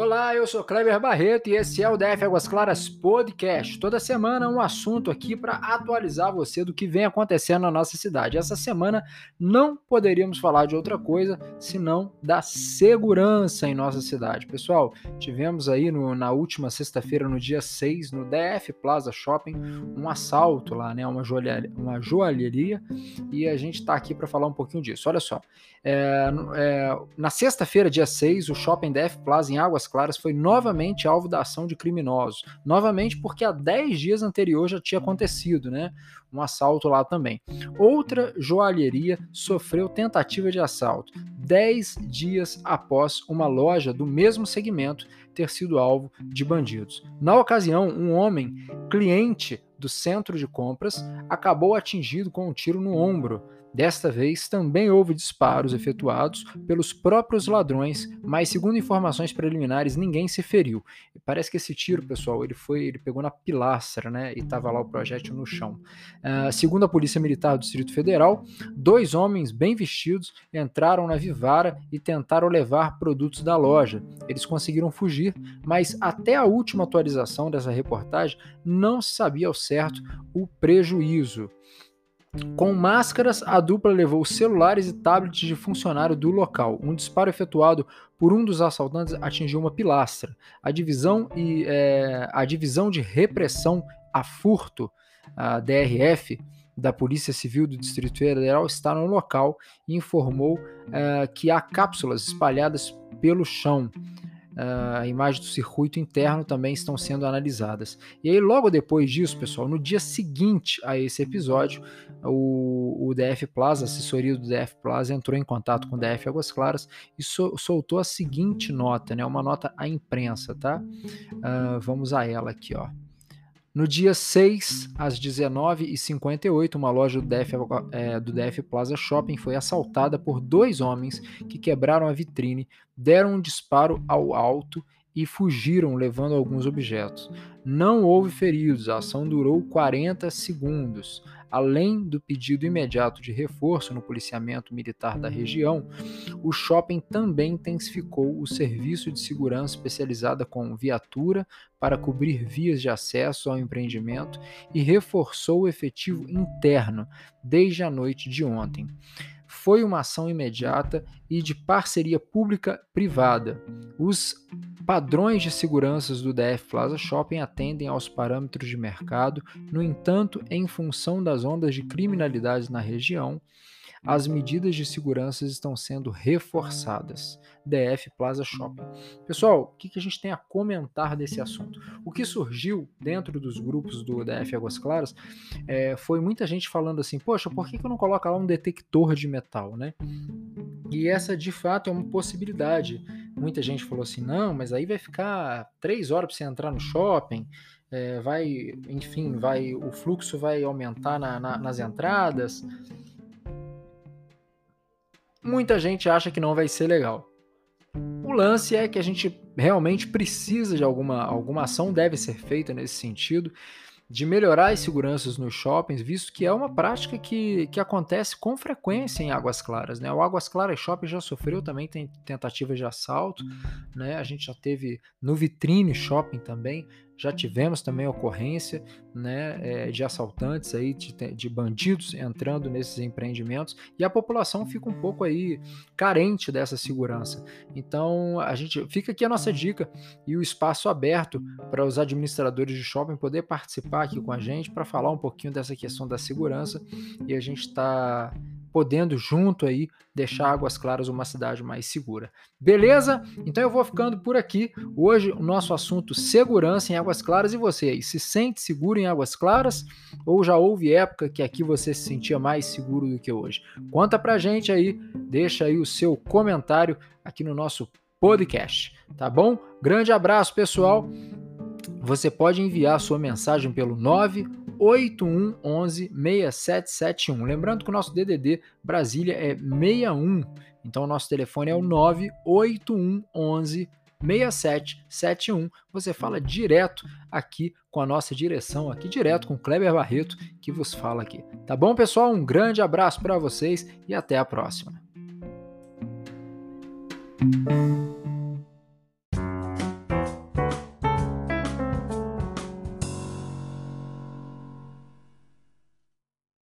Olá, eu sou Kleber Barreto e esse é o DF Águas Claras Podcast. Toda semana um assunto aqui para atualizar você do que vem acontecendo na nossa cidade. Essa semana não poderíamos falar de outra coisa senão da segurança em nossa cidade. Pessoal, tivemos aí no, na última sexta-feira, no dia 6, no DF Plaza Shopping, um assalto lá, né? Uma joalheria, uma joalheria e a gente está aqui para falar um pouquinho disso. Olha só, é, é, na sexta-feira, dia 6, o Shopping DF Plaza em Águas Claras foi novamente alvo da ação de criminosos. Novamente porque há 10 dias anterior já tinha acontecido, né? Um assalto lá também. Outra joalheria sofreu tentativa de assalto 10 dias após uma loja do mesmo segmento ter sido alvo de bandidos. Na ocasião, um homem, cliente do centro de compras, acabou atingido com um tiro no ombro Desta vez também houve disparos efetuados pelos próprios ladrões, mas segundo informações preliminares, ninguém se feriu. Parece que esse tiro, pessoal, ele foi, ele pegou na pilastra, né? E estava lá o projétil no chão. Uh, segundo a Polícia Militar do Distrito Federal, dois homens bem vestidos entraram na Vivara e tentaram levar produtos da loja. Eles conseguiram fugir, mas até a última atualização dessa reportagem não se sabia ao certo o prejuízo. Com máscaras, a dupla levou celulares e tablets de funcionário do local. Um disparo efetuado por um dos assaltantes atingiu uma pilastra. A divisão, e, é, a divisão de repressão a furto, a DRF, da Polícia Civil do Distrito Federal está no local e informou é, que há cápsulas espalhadas pelo chão a imagem do circuito interno também estão sendo analisadas. E aí, logo depois disso, pessoal, no dia seguinte a esse episódio, o, o DF Plaza, a assessoria do DF Plaza, entrou em contato com o DF Águas Claras e so, soltou a seguinte nota, né? Uma nota à imprensa, tá? Uh, vamos a ela aqui, ó. No dia 6, às 19h58, uma loja do DF, é, do DF Plaza Shopping foi assaltada por dois homens que quebraram a vitrine, deram um disparo ao alto e fugiram levando alguns objetos. Não houve feridos, a ação durou 40 segundos. Além do pedido imediato de reforço no policiamento militar da região, o shopping também intensificou o serviço de segurança especializada com viatura para cobrir vias de acesso ao empreendimento e reforçou o efetivo interno desde a noite de ontem foi uma ação imediata e de parceria pública-privada. Os padrões de segurança do DF Plaza Shopping atendem aos parâmetros de mercado, no entanto, em função das ondas de criminalidade na região, as medidas de segurança estão sendo reforçadas. DF Plaza Shopping. Pessoal, o que a gente tem a comentar desse assunto? O que surgiu dentro dos grupos do DF Águas Claras é, foi muita gente falando assim: poxa, por que, que eu não coloco lá um detector de metal, né? E essa de fato é uma possibilidade. Muita gente falou assim: não, mas aí vai ficar três horas para você entrar no shopping. É, vai, enfim, vai, o fluxo vai aumentar na, na, nas entradas muita gente acha que não vai ser legal. O lance é que a gente realmente precisa de alguma, alguma ação, deve ser feita nesse sentido, de melhorar as seguranças nos shoppings, visto que é uma prática que, que acontece com frequência em Águas Claras. Né? O Águas Claras Shopping já sofreu também tem tentativas de assalto, né? a gente já teve no Vitrine Shopping também, já tivemos também ocorrência né, é, de assaltantes aí, de, de, bandidos entrando nesses empreendimentos e a população fica um pouco aí carente dessa segurança. Então a gente fica aqui a nossa dica e o espaço aberto para os administradores de shopping poder participar aqui com a gente para falar um pouquinho dessa questão da segurança e a gente está podendo junto aí deixar Águas Claras uma cidade mais segura. Beleza? Então eu vou ficando por aqui. Hoje o nosso assunto segurança em Águas Claras e você aí, se sente seguro em Águas Claras ou já houve época que aqui você se sentia mais seguro do que hoje? Conta pra gente aí, deixa aí o seu comentário aqui no nosso podcast, tá bom? Grande abraço, pessoal. Você pode enviar sua mensagem pelo 9 8111 6771. Lembrando que o nosso DDD Brasília é 61, então o nosso telefone é o 98111 6771. Você fala direto aqui com a nossa direção, aqui direto com o Kleber Barreto, que vos fala aqui. Tá bom, pessoal? Um grande abraço para vocês e até a próxima.